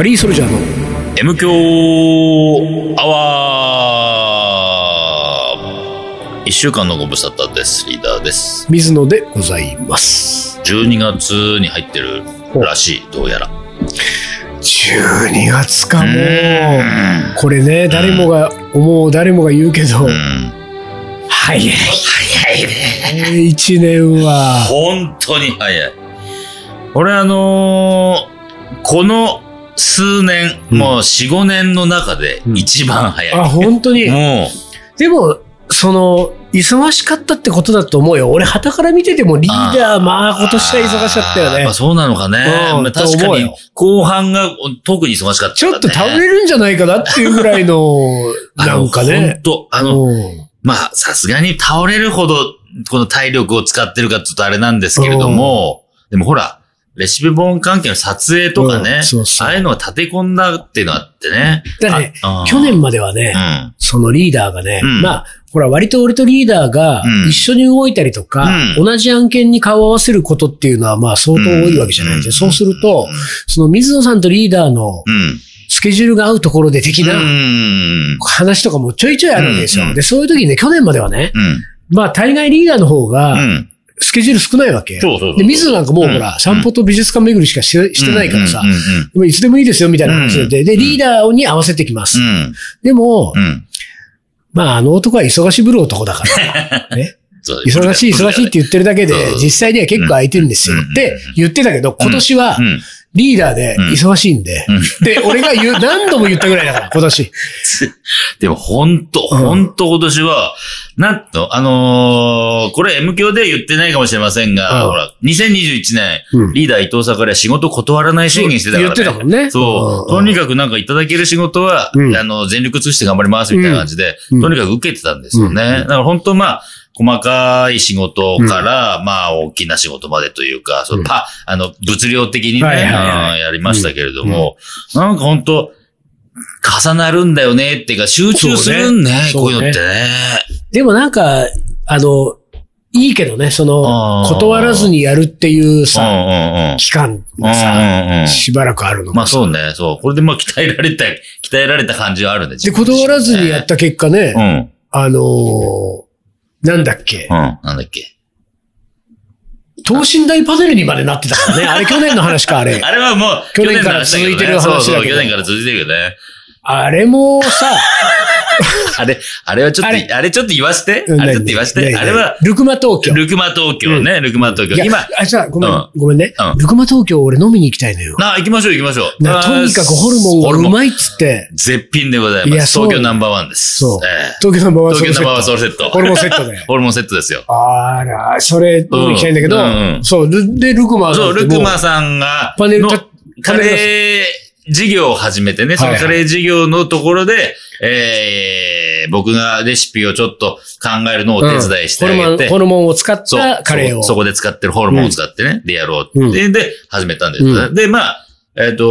カリーソルジャーの M 強アワー一週間のご無沙汰です。リーダーです。水野でございます。12月に入ってるらしい、どうやら。12月かもう。これね、誰もが思う、誰もが言うけど、うん。早い。早いね。1年は。本当に早い。俺あのーこの数年、うんもう4、5年の中で一番早い。あ、本当に？もでも、その、忙しかったってことだと思うよ。俺、旗から見ててもリーダー、まあ、う、今年は忙しかったよねあーやぱ。そうなのかね。うんまあ確かに後半が特に忙しかった、ね。ちょっと倒れるんじゃないかなっていうぐらいの、なんかね本。当あの、うんまあ、さすがに倒れるほど、この体力を使ってるかって言うとあれなんですけれども、でもほら、レシピ本関係の撮影とかうねんそう、そうああいうのが立て込んだっていうのがあってね。だねあ去年まではね、うん。そのリーダーがね、うんまあ、ほら、割と俺とリーダーがうん一緒に動いたりとか、うん同じ案件に顔を合わせることっていうのは、まあ、相当多いわけじゃないですか。うんそうすると、その水野さんとリーダーのうん。スケジュールが合うところで的う。なん話とかもちょいちょいあるわけですよ。うんで、そういう時にね、去年まではね、うん。まあ、大概リーダーの方が、うん。スケジュール少ないわけ。そうそうで、水野なんかもううんほら、散歩と美術館巡りしかししてないからさういつでもいいですよみたいな話で、で、リーダーに合わせてきますう。ん。でもう、ん。まあ、あの男は忙しぶる男だから。ね。忙しい、忙しいって言ってるだけで実際には結構空いてるんですようん。って言ってたけど、今年はうん。リーダーで忙しいんで。うん。で、俺が言う、何度も言ったぐらいだから、今年。でも本当、うん。本当今年は、なんと、あのーこれ M 教では言ってないかもしれませんが、うん。ほら、2021年、うんリーダー伊藤さんから仕事断らない宣言してたからね。言ってたもんね。そう。うん。とにかくなんかいただける仕事は、うん。あの、全力尽くして頑張りますみたいな感じで、うん。とにかく受けてたんですよね。うん。だから本当まあ、細かい仕事から、まあ、大きな仕事までというか、そのパ、あの、物量的にね、はいはいはいうんやりましたけれども、なんか本当重なるんだよねっていうか、集中するんね、ねこういうのってね。でもなんか、あの、いいけどね、その、断らずにやるっていううんさ、うんうん。期間うんがさ、うんうん。しばらくあるのまあそうね、そう。これでまあ鍛えられた、鍛えられた感じはあるんで。で、断らずにやった結果ね、うん。うん。あのーなんだっけ、なんだっけ？等身大パネルにまでなってたからね。あれ去年の話か、あれ。あれはもう、去年から続いてる話だけどそうそう、去年から続いてるよね。あれもさ、あれ、あれはちょっと、あれあれちょっと言わして。うんあれちょっと言わして。何あれは、ルクマ東京。ルクマ東京ね、ルクマ東京。今、あ、じゃあ、ごめん、うんごめんね、うんルクマ東京俺飲みに行きたいのよ。なあ、行きましょう行きましょう。なとにかくホルモンがうい。まいっつって、絶品でございます。東京ナンバーワンです。そうええ東京ナンバーワンソ東京ナンバーワンソルセッルセット。ト。ホルモンセットで。ホルモンセットですよ。あら、それ飲みに行きたいんだけど、そう、ルで、ルクマそう、ルクマささんが、のパネルたカレー事業を始めてね、そのカレー事業のところで、えー、僕がレシピをちょっと考えるのをお手伝いしてあホルモン、げて、ホルモンを使ったカレーを。そこで使ってるホルモンを使ってね、でやろううんって。で、始めたんです、うで、まあ、えっ、と、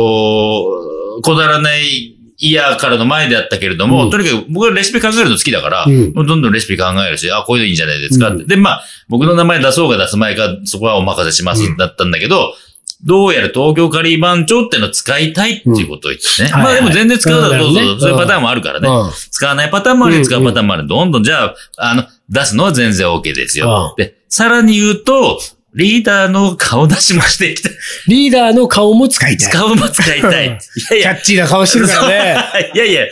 こだわらないイヤーからの前であったけれども、うん。とにかく僕はレシピ考えるの好きだから、うん。もうどんどんレシピ考えるし、あ、こういうのいいんじゃないですかって。うん。で、まあ、僕の名前出そうが出す前か、そこはお任せします、うん。だったんだけど、どうやら東京カリー番長ってのを使いたいっていうことを言ってね。うんまあでも全然使うだろう、そうそういうパターンもあるからね。うん使わないパターンもあるうん使うパターンもある。どんどんじゃあ、あの、出すのは全然 OK ですよ。うんで、さらに言うと、リーダーの顔出しもしていきたい。リーダーの顔も使いたい。顔も使いたい。いやいや、キャッチーな顔してるからね。いやいや、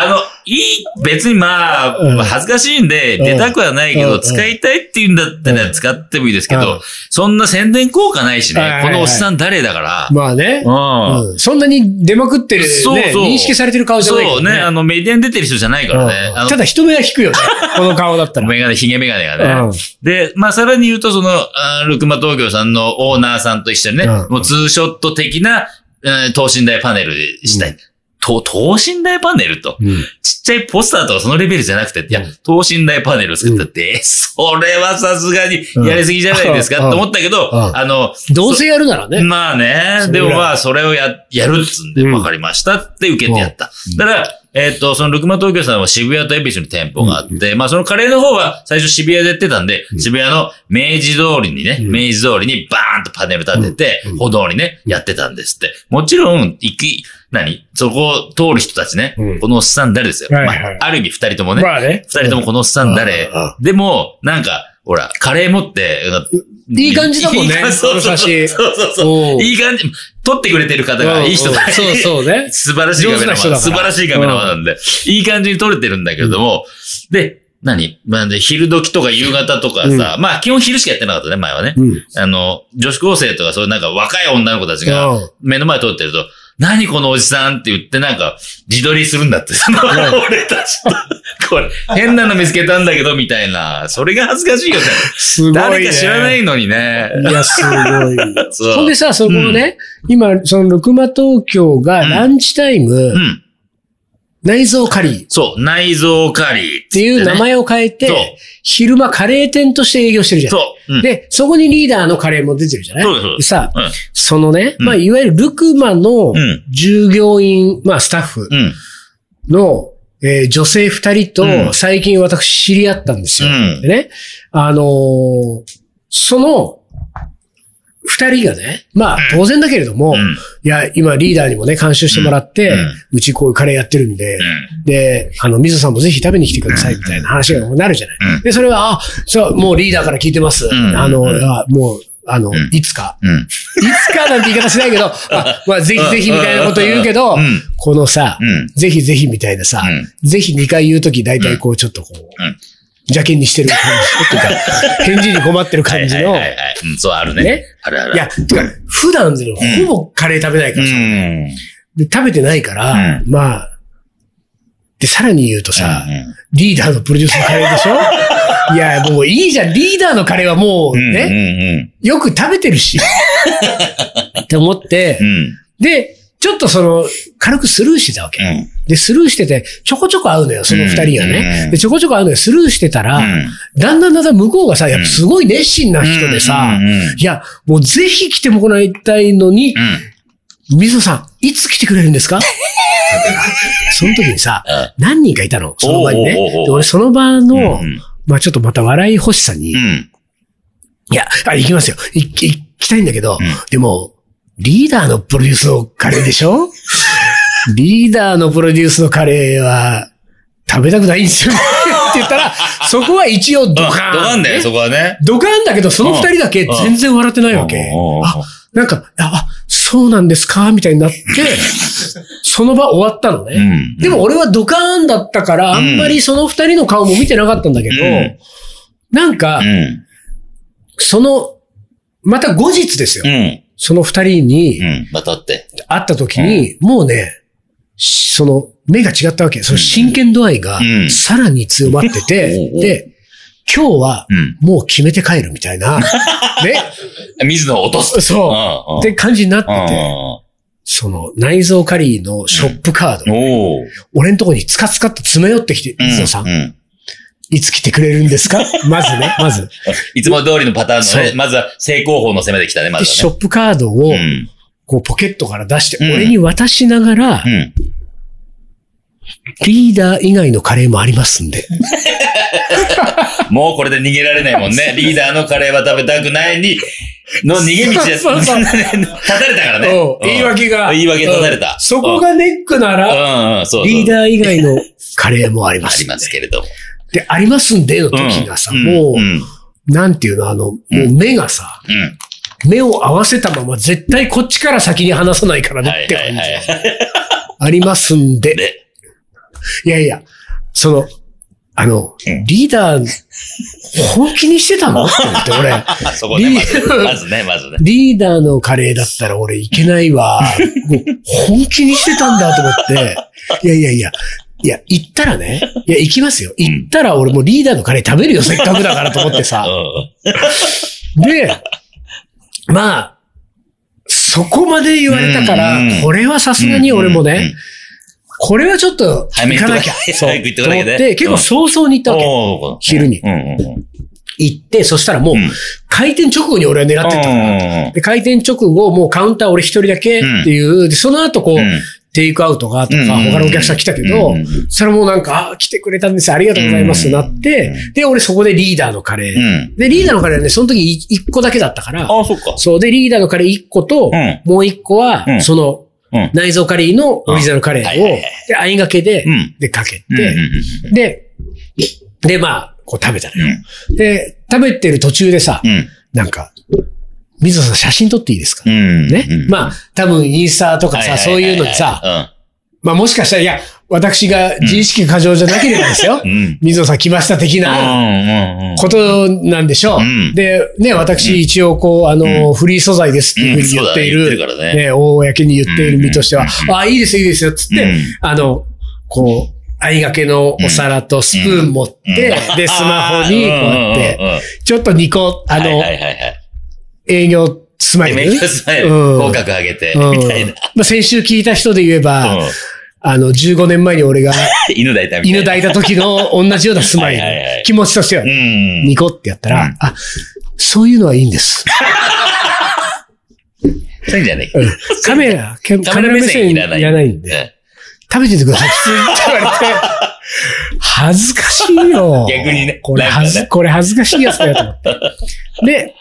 あの、いい、別にまあ、うん。恥ずかしいんで、うん。出たくはないけど、うん。使いたいって言うんだったらうん。使ってもいいですけうん。ど、そんな宣伝効果ないしね。はいはい、はい。このおっさん誰だから。まあね。うん。うん。そんなに出まくってる、ね、そうそう。認識されてる顔じゃないそうね、あの、メディアに出てる人じゃないからね。あのうんただ人目は引くよね。この顔だったら。メガネ、ヒゲメガネがね。うん。で、まあ、さらに言うと、その、あールクマ東京さんのオーナーさんと一緒にね、うん。もうツーショット的な、えー等身大パネルでしたい。うんと等身大パネルと、うん。ちっちゃいポスターとかそのレベルじゃなくて、いやうん、等身大パネルを作ったって、それはさすがにやりすぎじゃないですか、うん。と思ったけど、うん。あの、どうせやるならね。まあねでもまあ、それをや、やるっつんで、うん。わかりましたって受けてやった。だから、えっ、と、そのルクマ東京さんは渋谷と恵比寿に店舗があって、まあそのカレーの方は最初渋谷でやってたんで、渋谷の明治通りにね、うん。明治通りにバーンとパネル立てて、うん。歩道にね、やってたんですって。もちろん、行き、何？そこを通る人たちね。うん。このおっさん誰ですよ。はいはい。まあ、ある意味二人ともね。まあね。二人ともこのおっさん誰？うん。うんでも、なんか、ほら、カレー持って、いい感じだもんね。いい感じ。そうそうそう。そうそういい感じ。撮ってくれてる方がいい人だうんそうそうね。素晴らしいカメラマン。素晴らしいカメラマンなんで、いい感じに撮れてるんだけれども、で、何？まあ、で、昼時とか夕方とかさ、まあ、基本昼しかやってなかったね、前はね。うん。あの、女子高生とかそういうなんか若い女の子たちうん。が目の前通ってると、何このおじさんって言ってなんか自撮りするんだって。その俺たちと。これ、変なの見つけたんだけど、みたいな。それが恥ずかしいよね。すごい、ね。誰か知らないのにね。いや、すごい。そんでさ、そこのね、今、その、ルクマ東京がランチタイム、うん。内臓カリー。っそう、内臓カリーっていう名前を変えて、昼間カレー店として営業してるじゃん。そう。うん、で、そこにリーダーのカレーも出てるじゃない？そうそうさ、うん。そのね、うん。まあ、いわゆるルクマのうん。従業員、まあ、スタッフうん。の、えー女性二人うん。と、最近私知り合ったんですよ。うん。でね、あのーその、二人がね、まあ、当然だけれども、うん。いや、今リーダーにもね、監修してもらって、うちこういうカレーやってるんで、で、あの、水野さんもぜひ食べに来てください、みたいな話がなるじゃない。うん。で、それは、あ、そう、もうリーダーから聞いてます。ん。あの、もう、あの、ん。いつか。うん。いつかなんて言い方しないけど、あまあ、ぜひぜひみたいなこと言うけど、うん。このさ、うん。ぜひぜひみたいなさ、うん。ぜひ2回言うとき、大体こう、ちょっとこう、うん邪険にしてる感じ、っていうか、返事に困ってる感じの、はいはいはいはい。うん、そう、あるね。ね？あるある。いや、てか、普段でほぼカレー食べないかうらさ、ん。で食べてないから、うまあ、で、さらに言うとさ、うんリーダーのプロデュースのカレーでしょ？いや、もういいじゃん。リーダーのカレーはもううん。ね、よく食べてるし。って思って。で、ちょっとその、軽くスルーしてたわけ。うん。で、スルーしてて、ちょこちょこ会うのよ、その二人がうんね。で、ちょこちょこ会うのよ、スルーしてたら、うんだんだんだんだん向こうがさ、やっぱすごい熱心な人でさいや、もうぜひ来てもらいたいのに、うん。水野さん、いつ来てくれるんですか？その時にさ、何人かいたの、その場にね。で俺その場の、うんまあちょっとまた笑い欲しさに、いうん。や、あ、行きますよ。い行きたいんだけど、んでも、リーダーのプロデュースのカレーでしょ？リーダーのプロデュースのカレーは、食べたくないんですよね。って言ったら、そこは一応ドカーン。ドカンだよ、そこはね。ドカーンだけど、その二人だけ全然笑ってないわけ。あ、なんか、あ、そうなんですか？みたいになって、その場終わったのね。うん。でも俺はドカーンだったから、あんまりその二人の顔も見てなかったんだけど、うんなんかう、ん。その、また後日ですよ。うん。その二人にうん。またって。会った時に、もうね、その目が違ったわけ。その真剣度合いがうんさらに強まってて、うんで、今日はうん。もう決めて帰るみたいな、ね、水野を落とす。そう、うん。って感じになってうんて、その内臓カリーのショップカード、おー俺のとこにつかつかって詰め寄ってきて、水野さん、うん。いつ来てくれるんですか？まずね、まず。いつも通りのパターンのね、まずは正攻法の攻めできたね、まで、ずはね。ショップカードを、うん。こう、ポケットから出して、うん俺に渡しながら、うん。リーダー以外のカレーもありますんで。もうこれで逃げられないもんね。リーダーのカレーは食べたくないに、の逃げ道です。そうそう立たれたからね。うん言い訳が。言い訳立たれうんた。そこがネックなうん、ら。リーダー以外のカレーもありまありすんで。ますけれども。で、ありますんでの時がさ、んもう、うん。なんていうの、あの、もう目がさ、うん。目を合わせたまま絶対こっちから先に話さないからねって感じ。ありますんで。で、いやいや、その、あの、うんリーダー、本気にしてたの？って言って、俺、そこね、まずね、まずね。リーダーのカレーだったら俺いけないわ。本気にしてたんだと思って。いやいやいや。いや、行ったらね。いや、行きますよ。行ったら俺もうリーダーのカレー食べるよ、せっかくだからと思ってさ。うで、まあ、そこまで言われたからうん、これはさすがに俺もねこれはちょっと行かなきゃ。そう。行って思って、結構早々に行ったわけ。昼に。行って、そしたらもううん、開店直後に俺は狙ってった。で、開店直後、もうカウンター俺一人だけっていう、で、その後こう、うんテイクアウトがとか、うん他のお客さん来たけどうん、それもなんか、あ、来てくれたんですありがとうございますなって、で、俺そこでリーダーのカレー。うん。で、リーダーのカレーはね、その時一個だけだったから、あ、そっか。そう、で、リーダーのカレー一個とうん、もう一個はう、ん。その、うん。内臓カリーのオリジナルカレーを、で、あいがけで、うん。で、かけて、で、で、まあ、こう食べたのよ。で、食べてる途中でさ。なんか、水野さん写真撮っていいですか、うん。ね、うんまあ、多分インスタとかさ、そういうのにさ、、まあもしかしたら、いや、私が自意識過剰じゃなければですよ。うん。うん。水野さん来ました的なうん。うん。ことなんでしょう。うんで、ね、私一応こう、あの、フリー素材ですっていうふうに言っている、うんねねね、公に言っている身としては、うんああ、いいですよ、いいですよ、つって、うんあの、こう、あいがけのお皿とスプーン持って、うんで、スマホにこうやって、うんうんうんちょっとニコ、あの、はいはいはいはい。営業スマイル。メイクスマイル、うん口角上げて、うんみたいな。まあ、先週聞いた人で言えば、うんあの、15年前に俺が 犬抱いた。犬抱いた時の同じようなスマイル。気持ちとしては。ニコってやったら、うんあ、そういうのはいいんです。そういうんじゃない。うんカメラ、カカメラ目線いらないんで、食べててください。普通に言われて、恥ずかしいよ。逆にねこれ恥ず、これ恥ずかしいやつだよと思って。で、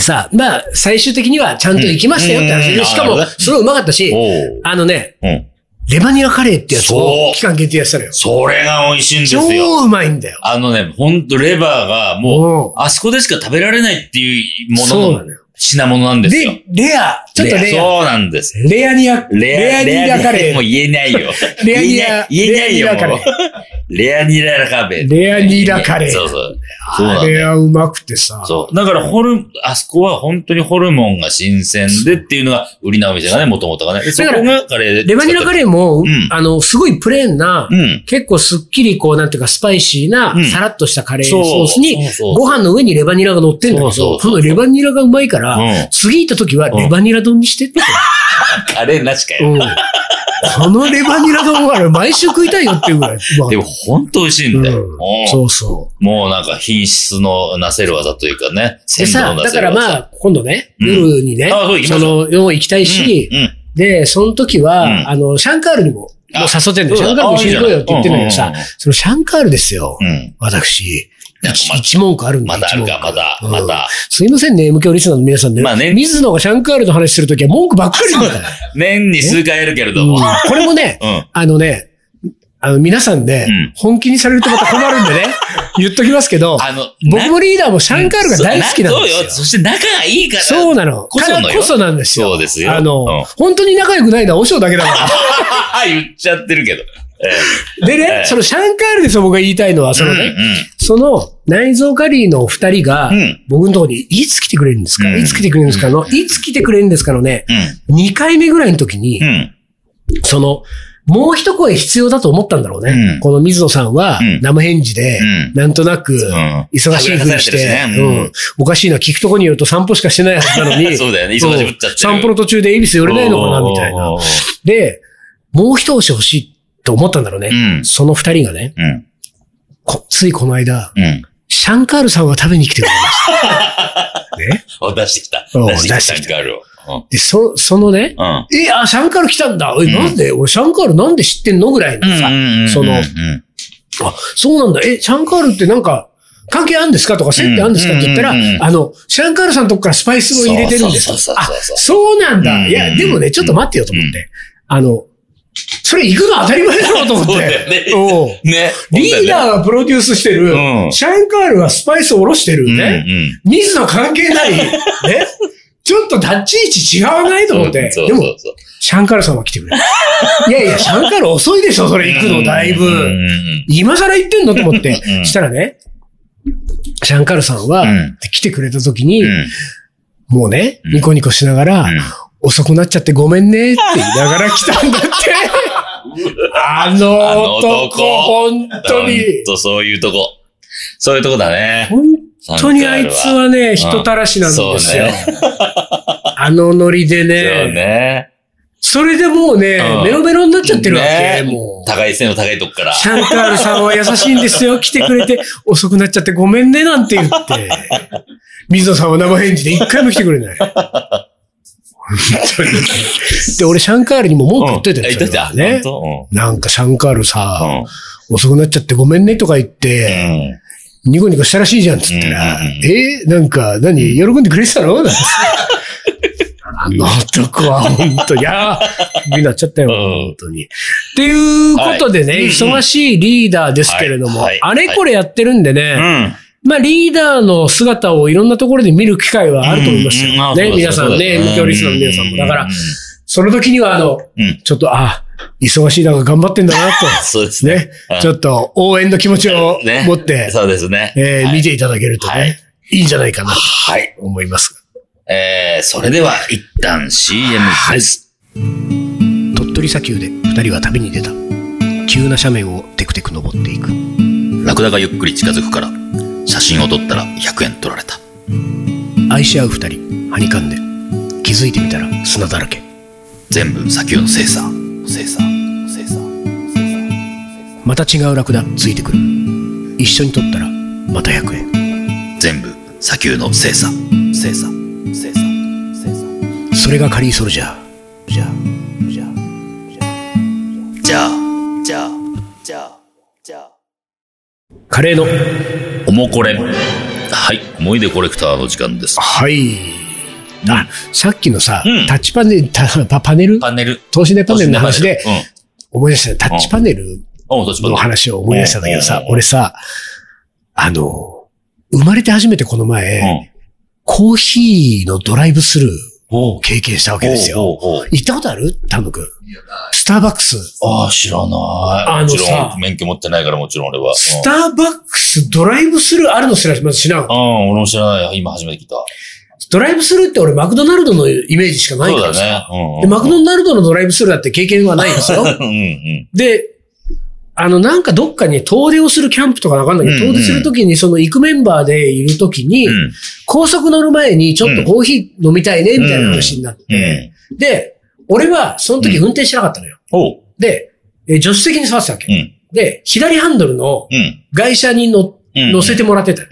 さあ、まあ、最終的にはちゃんと行きましたよって話うんで、しかもなるほどね、すごいうまかったし、あのね、うん。レバニラカレーってやつを期間限定やってたのよ。それが美味しいんですよ。超うまいんだよ。あのね、ほんとレバーがもう、うんあそこでしか食べられないっていうもののそうなのよ。品物なんですよ。で、レア、ちょっとレア。そうなんです。レアニア、レアニラカレもうー。言えないよ。レアニラ、言えないよ、レアニラカレもう。レアニラカレー。レアニラカレーそうそう。あ。れはうまくてさ。そう。だから、ホル、あそこは本当にホルモンが新鮮でっていうのが売りなお店がね、もともとがね。でそこがカレーで。レバニラカレーも、んあの、すごいプレーンな、うん。結構すっきりこう、なんていうか、スパイシーなうん、さらっとしたカレーソースにご飯の上にレバニラが乗ってんだけど、そのレバニラがうまいから、うん次行った時はレバニラ丼にしてって。カレーなしかよ。うんこのレバニラ丼は毎週食いたいよっていうぐらい。でも、本当美味しいんだよ。うんうんそうそう。もうなんか品質のなせる技というかね。でさ、だかせる技。らまあ、今度ね、うん夜にね、う行きまその、夜行きたいし、うん、うんで、その時は、うんあの、シャンカールにも、もうあ誘ってんだよ。シャンカールも一緒に行こうよって言ってんだけどさそのシャンカールですよ。うん。私、一一文句あるんだまだあるか、まだ、ま。だ。すいませんね、M 響リスナーの皆さんね。まあね水野がシャンカールの話するときは文句ばっかりだ。年に数回やるけれどうんも。これもね、うん。あのね、あの、皆さんでうん、本気にされるとまた困るんでね、言っときますけど、あの、僕もリーダーもシャンカールが大好きなんですよそうよ。。そして仲がいいから。そうなの。こらこそなんですよ。そうですよあの、うん本当に仲良くないのは和尚だけだか 言っちゃってるけど。でね、ええ。そのシャンカールですよ、僕が言いたいのは、えそのね、うんその内臓カリーのお二人が、うん。僕のところにいつ来てくれるんですか、うん。いつ来てくれるんですか？の、いつ来てくれるんですかのね、うん。2回目ぐらいの時に。その、もう一声必要だと思ったんだろうね。うん。この水野さんはうん、生返事で、うん。なんとなく、ん。忙しいふりして、おかしいな、聞くとこによると散歩しかしてないはずなのに、そうだよね。忙しぶっちゃってる。散歩の途中で恵比寿寄れないのかな、みたいな。で、もう一押し欲しいと思ったんだろうね。うんその二人がね、うん。こついこの間、うん。シャンカールさんが食べに来てくれました。ね？お、出してきた。うん出してきた。シャンカールを。で、そ、そのね、うん。うん。え、あ、シャンカール来たんだ。え、なんで、俺シャンカールなんで知ってんの？ぐらいのさ、その、うん。あ、そうなんだ。え、シャンカールってなんか、関係あるんですかとか、接点あるんですかって言ったら、あの、シャンカールさんのとこからスパイスを入れてるんですそうそうそうあそうなんだ。うんいや、でもね、ちょっと待ってよと思って。あの、それ行くの当たり前だろうと思って。そうだよねおうね。リーダーがプロデュースしてる、うんシャンカールがスパイスを下ろしてるうん。ね。うん。水野関係ない。ね。ちょっと立ち位置違わないと思って。でもそうそう、そう。シャンカールさんは来てくれる。いやいや、シャンカール遅いでしょ、それ行くの、だいぶ。うんうん今更言ってんのと思ってう。んしたらね、シャンカールさんはうん、来てくれた時にう、ん。もうね、ニコニコしながら、遅くなっちゃってごめんねって言いながら来たんだって。あの男、本当に。ほんとそういうとこ。そういうとこだね。本当にあいつはね、人たらしなんですよ。そうねあのノリでそうね。ね。それでもうね、うんメロメロになっちゃってるわねけ。もう。高い背の高いとこから。シャンカールさんは優しいんですよ。来てくれて、遅くなっちゃってごめんね、なんて言って。水野さんは生返事で一回も来てくれない。で、俺シャンカールにも文句言っといたよ言っといた。ね。本なんかシャンカール当さ、遅くなっちゃってごめんねとか言っうん。て、ニコニコしたらしいじゃんっつったら、えーなんか、何喜んでくれてたの？あの男は本当いやー、になっちゃったよ、うん。本当に。っていうことでね、忙しいリーダーですけれども、あれこれやってるんでね、うん。まあリーダーの姿をいろんなところで見る機会はあると思いますよ。ね、皆さんね、そうです M 教リスナーの皆さんも。だからうん、その時にはあの、うん。ちょっと、あ、忙しい中頑張ってんだな そうですと、ね。ちょっと応援の気持ちをね持って、そうですね。え見ていただけるとはいね、いいんじゃないかなとはい。思います。えー、それでは一旦 CM です。鳥取砂丘で二人は旅に出た。急な斜面をテクテク登っていく。ラクダがゆっくり近づくから、写真を撮ったら100円取られた。愛し合う二人、はにかんで。気づいてみたら砂だらけ。全部砂丘の精査。精査。精査。また違うラクダついてくる。一緒に撮ったらまた100円。全部砂丘の精査。精査。精査。精査。それがカリーソルジャー。じゃあ、じゃあ、じゃあ、じゃあ、じゃあ、じゃあ。カレーの。おもこれ。はい。思い出コレクターの時間です。はい。あ、さっきのさ、うんタッチパネル、タパパネル？パネル。等身大パネルの話でうん。思い出した、タッチパネルのル。話を思い出したんだけどさうん、俺さ、あの、生まれて初めてこの前、うん。コーヒーのドライブスルーおを経験したわけですよ。おうおうおう行ったことある？タム君。スターバックス。ああ、知らない。あのもちろさん、免許持ってないからもちろん俺は。スターバックスドライブスルーあるのすらまず知らんう。ん、うん俺も知らない。今初めて聞いた。ドライブスルーって俺マクドナルドのイメージしかないそうだからさ。ね。うんうん。で、マクドナルドのドライブスルーだって経験はないんですよ。うんうん。で、あの、なんかどっかに遠出をするキャンプとかわかんないけど、うんうん遠出するときにその行くメンバーでいるときに、うん。高速乗る前にちょっとコーヒー飲みたいね、みたいな話になって、うん。で、俺はその時運転しなかったのよ。で、え助手席に座ってたわけ。うん。で、左ハンドルのうん。外車に乗うん。乗せてもらってた。うん。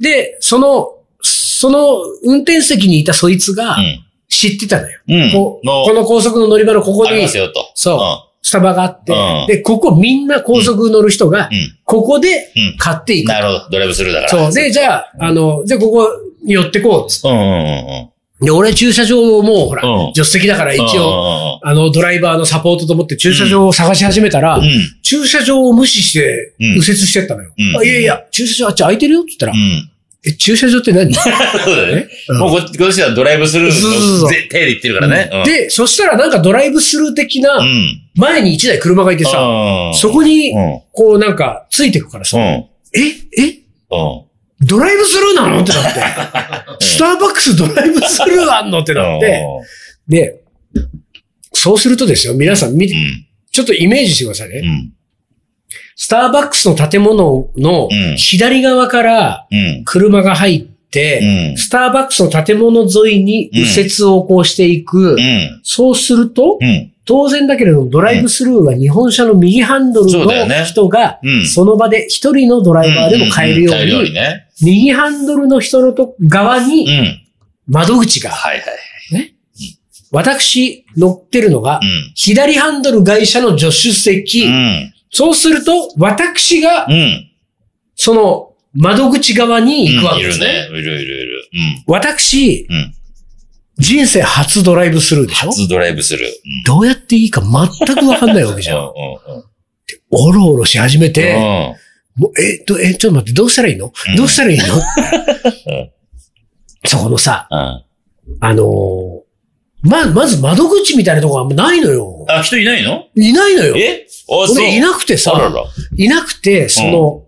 で、その、その運転席にいたそいつがうん。知ってたのよ。うん。このこの高速の乗り場のここにありますよと。そうスタバがあって、うんで、ここみんな高速乗る人がう、ん。ここでうん。買っていく。なるほど。ドライブスルーだから。そう。で、じゃあ、あの、じゃあここに寄ってこうっつっうんうんうんて。で、俺駐車場をもうほら、うん助手席だから一うん。応、あの、ドライバーのサポートと思って駐車場を探し始めたら。駐車場を無視してうん右折してったのよ。うんあいやいや、駐車場あっち空いてるよって言ったら、うん。え、駐車場って何？そうだね。うんもうこっち、こっちはドライブスルーのぜ手で行ってるからね。うん、で、そしたらなんかドライブスルー的なう、ん。前に一台車がいてさ、うんそこにう、ん。こうなんか、ついてくからさ、うん。ええ？うん。ドライブスルーなの？ってなって。スターバックスドライブスルーあんの？ってなって。で、そうするとですよ、皆さん見て、うん。ちょっとイメージしてくださいね。うん。スターバックスの建物のうん左側からうん。車が入って、うん。スターバックスの建物沿いに右折をこうしていく。うん。そうすると、うん。当然だけれども、ドライブスルーは日本車の右ハンドルの人がうん、その場で一人のドライバーでも買えるように。右ハンドルの人のと側うにん。窓口が、はいはい。私乗ってるのがう、ん。左ハンドル外車の助手席、うん。そうすると、私がう、ん。その窓口側に行くわけいるですね。ね。いるいるいる。私、うん。うん。人生初ドライブスルーでしょ？初ドライブする。うん。どうやっていいか全くわかんないわけじゃん。うんおろおろし始めうんて、もうえ、ど、え、ちょっと待って、どうしたらいいの、うんどうしたらいいの、んそこのさ、うん。うん。あのーま、まず窓口みたいなとこあんまないのよ。あ、人いないの？いないのよ。え？あ、そう。俺いなくてさ、あらら。いなくて、その、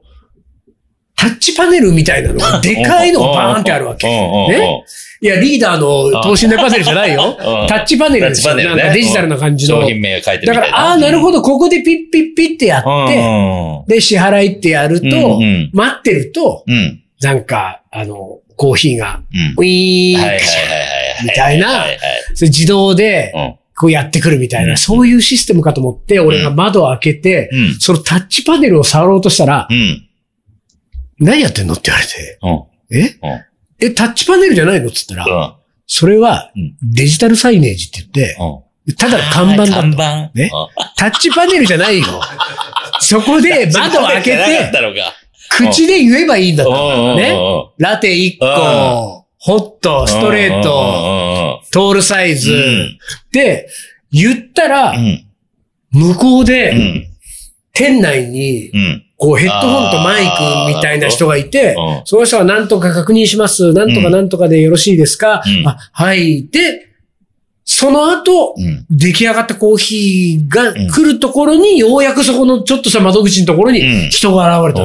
タッチパネルみたいなのがでかいのがバーンってあるわけ。けね？いや、リーダーの等身大パネルじゃないよ。タッチパネルですよ。なんかデジタルな感じの。商品名が書いてる。だから、ああー、なるほど。ど、ここでピッピッピッってやって、で、支払いってやると、待ってると。なんか、あの、コーヒーが、うん。ウィーン。みたいな自動で、はい。こうやってくるみたいな、うんそういうシステムかと思って、俺が窓を開けて。そのタッチパネルを触ろうとしたら、うん。何やってんのって言われて、うん。え？うん。え、タッチパネルじゃないの？って言ったら、うん。それはうんデジタルサイネージって言って、うん。ただの看板だと。看板。ね？うんタッチパネルじゃないよ。そこで窓を開けて。口で言えばいいんだと。うんうんうんねラテ1個、ホット、ストレート、トールサイズ、うんで、言ったらう、ん。向こううで、ん。店内に、うん。こうヘッドホンとマイクみたいな人がいてうん、その人が何とか確認します。何とか何とかでよろしいですか、うんあ、はい。で、その後、うん。出来上がったコーヒーが来るところに、ようやくそこのちょっとした窓口のところにうん人が現れた。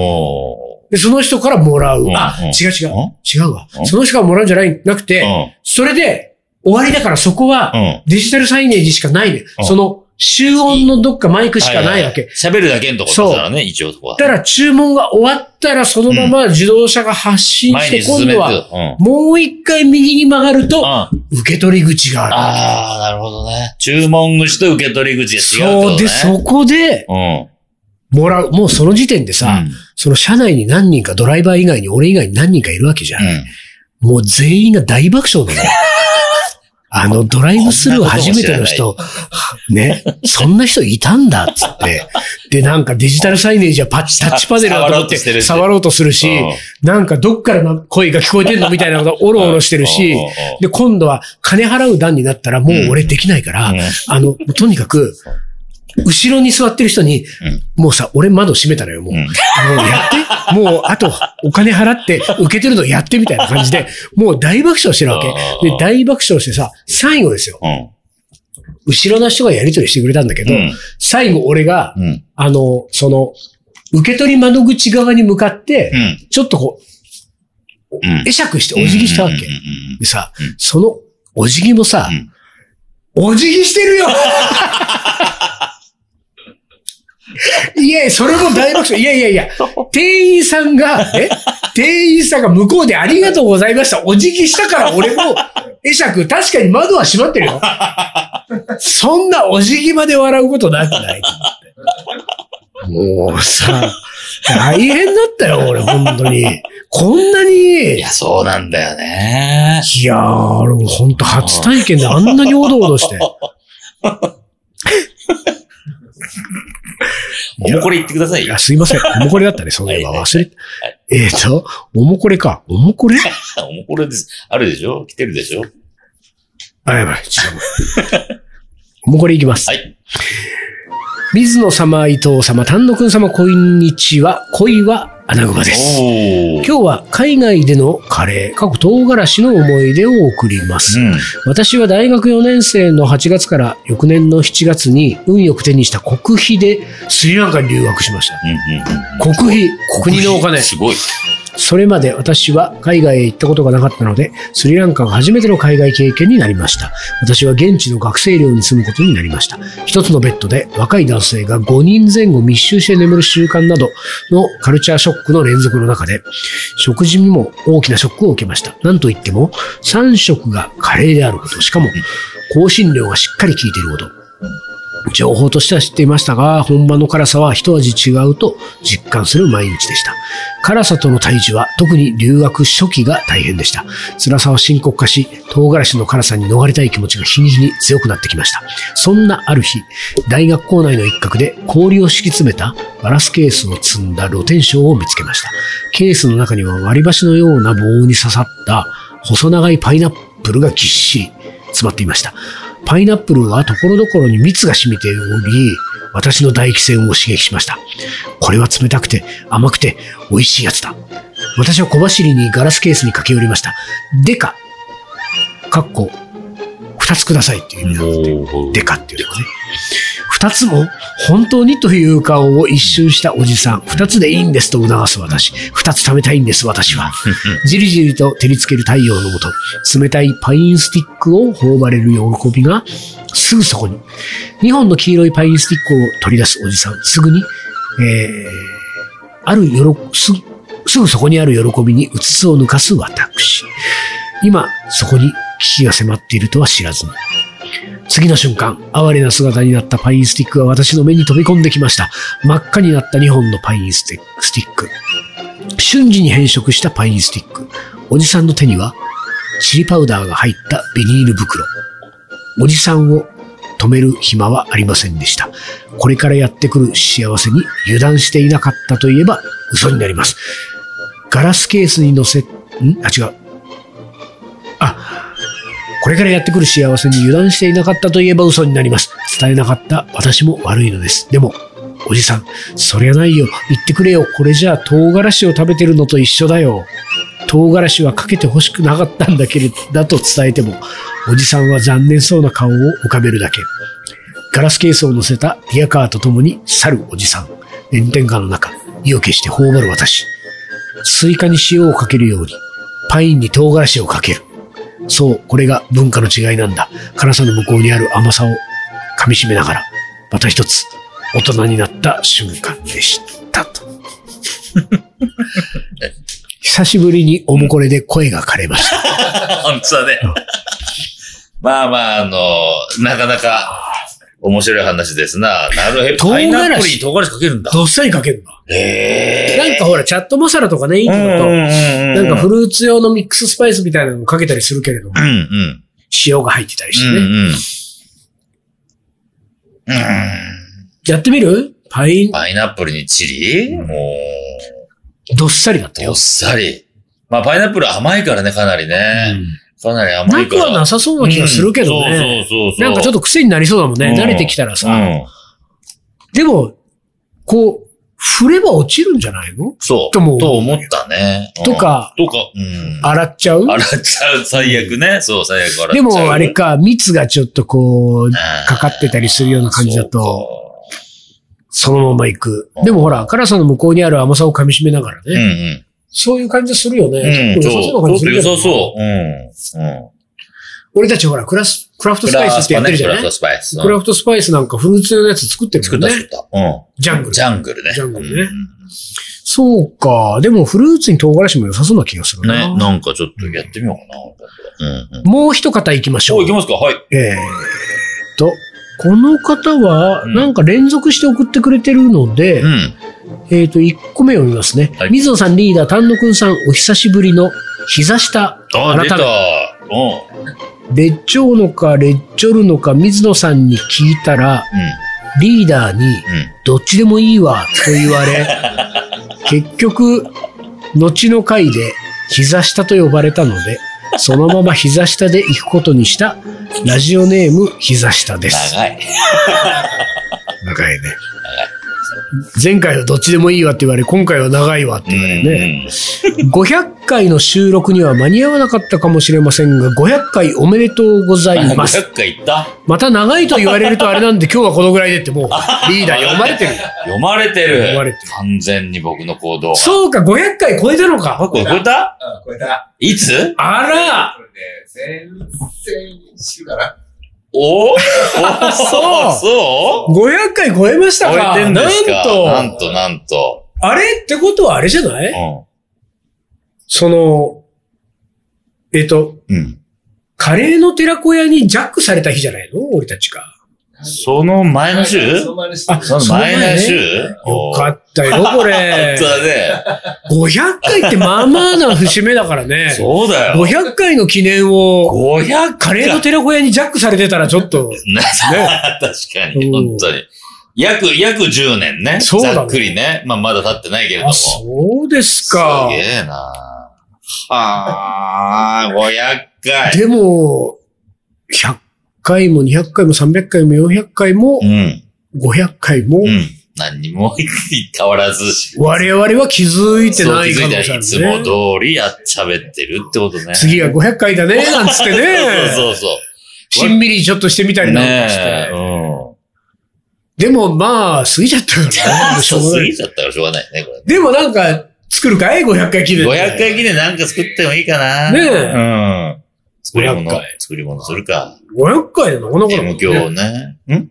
おで、その人からもらうう。んあうん、違う違う。うん？違うわう。ん？その人からもらうんじゃない、なくーて、それで終わりだからそこは。デジタルサイネージしかないねう。んその、集音のどっかマイクしかないわけ。喋るだけのとこそうだからね、一応そこは。だから注文が終わったらそのまま自動車が発信して、今度はうん。もう一回右に曲がると、あ受け取り口がある。あー、なるほどね。注文口と受け取り口が違うね。そうで、そこでうん。もらう。もうその時点でさ、うんその車内に何人かドライバー以外に俺以外に何人かいるわけじゃん。うん。もう全員が大爆笑なのよ。あの、ドライブスルー初めての人、ね、そんな人いたんだっつって。で、なんかデジタルサイネージはパッチ、タッチパネルだと思って触ろうとするし、なんかどっからの声が聞こえてんのみたいなことおろおろしてるしで、今度は金払う段になったらもう俺できないから、うん。あの、とにかく、後ろに座ってる人に、もうさ、俺窓閉めたのよ、もう。うんもうやって、もうあとお金払って受けてるのやってみたいな感じで、もう大爆笑してるわけ。で、大爆笑してさ、最後ですよ。うん。後ろの人がやり取りしてくれたんだけど、うん最後俺が、うん。あの、その、受け取り窓口側に向かって、うん。ちょっとこう、うん会釈してお辞儀したわけ。うんうんうんでさうん、そのお辞儀もさうん、お辞儀してるよいやそれも大爆笑。いやいやいや、店員さんが、え？店員さんが向こうでありがとうございました。お辞儀したから俺も、会釈、確かに窓は閉まってるよ。そんなお辞儀まで笑うことなくない？もうさ、大変だったよ、俺、本当に。こんなに。いや、そうなんだよね。いやー、俺も本当初体験であんなにおどおどして。おもこれ言ってくださいよいや、。すいません。おもこれだったね、そういえばはい忘れ、えっ、と、おもこれか。おもこれ？おもこれです。あるでしょ？来てるでしょ？あ、やばい。ちょっとおもこれいきます。はい。水野様、伊藤様、丹野くん様、こんにちは。恋は穴熊です。おー。今日は海外でのカレー、過去唐辛子の思い出を送ります。うん。私は大学4年生の8月から翌年の7月に運よく手にした国費でスリランカに留学しました。うんうんうん。国費、国のお金。すごい。それまで私は海外へ行ったことがなかったので、スリランカが初めての海外経験になりました。私は現地の学生寮に住むことになりました。一つのベッドで若い男性が5人前後密集して眠る習慣などのカルチャーショックの連続の中で、食事にも大きなショックを受けました。なんといっても、3食がカレーであること、しかも香辛料がしっかり効いていること。情報としては知っていましたが、本場の辛さは一味違うと実感する毎日でした。辛さとの対峙は特に留学初期が大変でした。辛さは深刻化し、唐辛子の辛さに逃れたい気持ちが日に日に強くなってきました。そんなある日、大学校内の一角で氷を敷き詰めたガラスケースを積んだ露天商を見つけました。ケースの中には割り箸のような棒に刺さった細長いパイナップルがぎっしり詰まっていました。パイナップルはところどころに蜜が染みており、私の唾液腺を刺激しました。これは冷たくて甘くて美味しいやつだ。私は小走りにガラスケースに駆け寄りました。デカ、かっこ、二つくださいっていう意味なんですね。おーデカっていうのはね。二つも本当にという顔を一瞬したおじさん。二つでいいんですと促す私。二つ食べたいんです私は。じりじりと照りつける太陽のもと、冷たいパインスティックを頬張れる喜びがすぐそこに。二本の黄色いパインスティックを取り出すおじさん。すぐに、えー、あるよろ、す、すぐそこにある喜びにうつつを抜かす私。今、そこに危機が迫っているとは知らずに。次の瞬間、哀れな姿になったパインスティックが私の目に飛び込んできました。真っ赤になった2本のパインスティック。瞬時に変色したパインスティック。おじさんの手には、チリパウダーが入ったビニール袋。おじさんを止める暇はありませんでした。これからやってくる幸せに油断していなかったといえば嘘になります。ガラスケースに乗せ、ん？あ、違う。あこれからやってくる幸せに油断していなかったといえば嘘になります。伝えなかった私も悪いのです。でも、おじさん、そりゃないよ。言ってくれよ。これじゃあ唐辛子を食べてるのと一緒だよ。唐辛子はかけて欲しくなかったんだけれど、だと伝えても、おじさんは残念そうな顔を浮かべるだけ。ガラスケースを乗せたリアカーと共に去るおじさん。炎天下の中、意を決して頬張る私。スイカに塩をかけるように、パインに唐辛子をかける。そう、これが文化の違いなんだ。辛さの向こうにある甘さを噛み締めながら、また一つ、大人になった瞬間でした。と。久しぶりにおもこれで声が枯れました。本当だね。まあまあ、あの、なかなか面白い話ですな。なるほど。唐辛子パイナップルに唐辛子かけるんだ。どっさりかけるんだ。へえ。なんかほら、チャットマサラとかね、いいのだと、ななんかフルーツ用のミックススパイスみたいなのもかけたりするけれども、うんうん。塩が入ってたりしてね。うんうん。うん。やってみる？パイン、パイナップルにチリ？もう、どっさりだったよどっ。さり。まあ、パイナップル甘いからね、かなりね。かなり甘ないくから。はなさそうな気がするけどね。うんそうそうそう。なんかちょっと癖になりそうだもんね。うん慣れてきたらさ。うん。でも、こう、振れば落ちるんじゃないの？そう。ともと思ったね。うんとかとか、うん。洗っちゃう？洗っちゃう、最悪ね。そう、最悪洗っちゃう。でも、あれか、蜜がちょっとこう、かかってたりするような感じだと、そそのまま行くう。んでもほら、辛さの向こうにある甘さを噛み締めながらうか。うんうね。ん。そういう感じするよね。うん、結そう。構良さそうな感じすそう、るけど良さそう。うん。うん。俺たちほら、クラス、クラフトスパイスってやってるじゃない？クラフトスパイス。クラフトスパイスなんかフルーツ用のやつ作ってる作った、もんね作。った。うん。ジャングルジ。ャングルね。ジャングルねうんそうか。でもフルーツに唐辛子も良さそうな気がするね、な。なんかちょっとやってみようかな。うんうん。もう一方行きましょお、ういき。ますか？はい。えーっと、この方は、うんなんか連続して送ってくれてるので、うん。えーっと、1個目を見ますね。はい水野さんリーダー、丹野くんさん、お久しぶりの膝下。あ、出た。改うん。め、レッチョーのか、レッチョルのか、水野さんに聞いたら、リーダーに、うん。うん。どっちでもいいわ、と言われ、結局、後の回で膝下と呼ばれたので、そのまま膝下で行くことにした、ラジオネーム膝下です。長い。長いね。前回はどっちでもいいわって言われ、今回は長いわってう言われね。ん。500回の収録には間に合わなかったかもしれませんが、500回おめでとうございます。500回言った？また長いと言われるとあれなんで、今日はこのぐらいでってもう、リーダー読まれてる。読まれてる。読まれてる完全に僕の行動が。そうか、500回超えたのあ、か。これ超えた？うん、これだ。いつ？あらこれね、先々週かな。おおそう。そう？500回超えましたか。超えてんですか？なんと。なんと、なんと。あれ？ってことはあれじゃない？うん。その、えっと、うん。カレーの寺子屋にジャックされた日じゃないの？俺たちが。その前の週？その前の週。あその前の週？よかったよ、これ本当。だね。500回ってまあまあな節目だからね。そうだよ。500回の記念を、500カレーの寺子屋にジャックされてたらちょっと、ね、確かに、うん本当に。約、約10年ね。そうだねざっくりね。まあ、まだ経ってないけれども。そうですか。げえなはあ、500回。でも、100回も200回も300回も400回もうん。500回もう、ん。何にも変わらず。我々は気づいてない気づいたら可能性あるいつもね。通りやっちゃべってるってことね。次が500回だね、なんつってね。そうそうそう。しんみりちょっとしてみたりなんかして。ねえ。うん。でもまあ、過ぎちゃったからね。しょう過ぎちゃったからしょうがないね、これ。でもなんか、作るかい ?500 回記念で。500回記念なんか作ってもいいかな。ねえうん。作り500物回、作り物するか。500回でなかなかだもん M ね。響ね。ん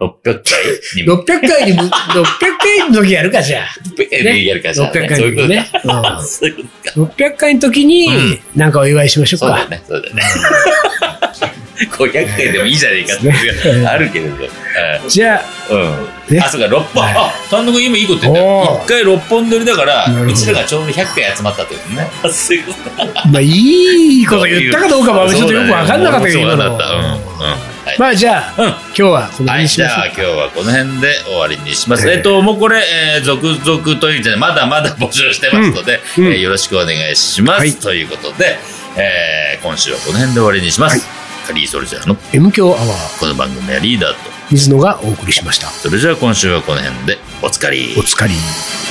?600 回にも。600回にむ、600回の時やるか、じゃあ。600回でやるかじゃあ600ね。回の時ね。か。そういうことか。うん600回の時にうん、なんかお祝いしましょうか。そうだね、そうだね。500回でもいいじゃねえかってあるけれど。じゃあ、うん。ね。あ、そうか、6本。はい。あ、単独今いいこと言ったおよ。ー。1回6本撮りだからうちらがちょうど100回集まったってことね。あそういうことまあ、いいこと言ったかどうかはちょっとよくわかんなかったけど、今うん。まあ、じゃあ、うん。今日はこのはい、辺にしましょうじゃあ今日はこの辺で終わりにします。えええっと、もうこれ、えー続々というじゃまだまだ募集してますので、うん。うん。えーよろしくお願いします。はい。ということで、えー、今週はこの辺で終わりにします。カリーソルジャーの M 強アワー、この番組はリーダーと、水野がお送りしました。それじゃあ今週はこの辺でおつかり。お疲れ。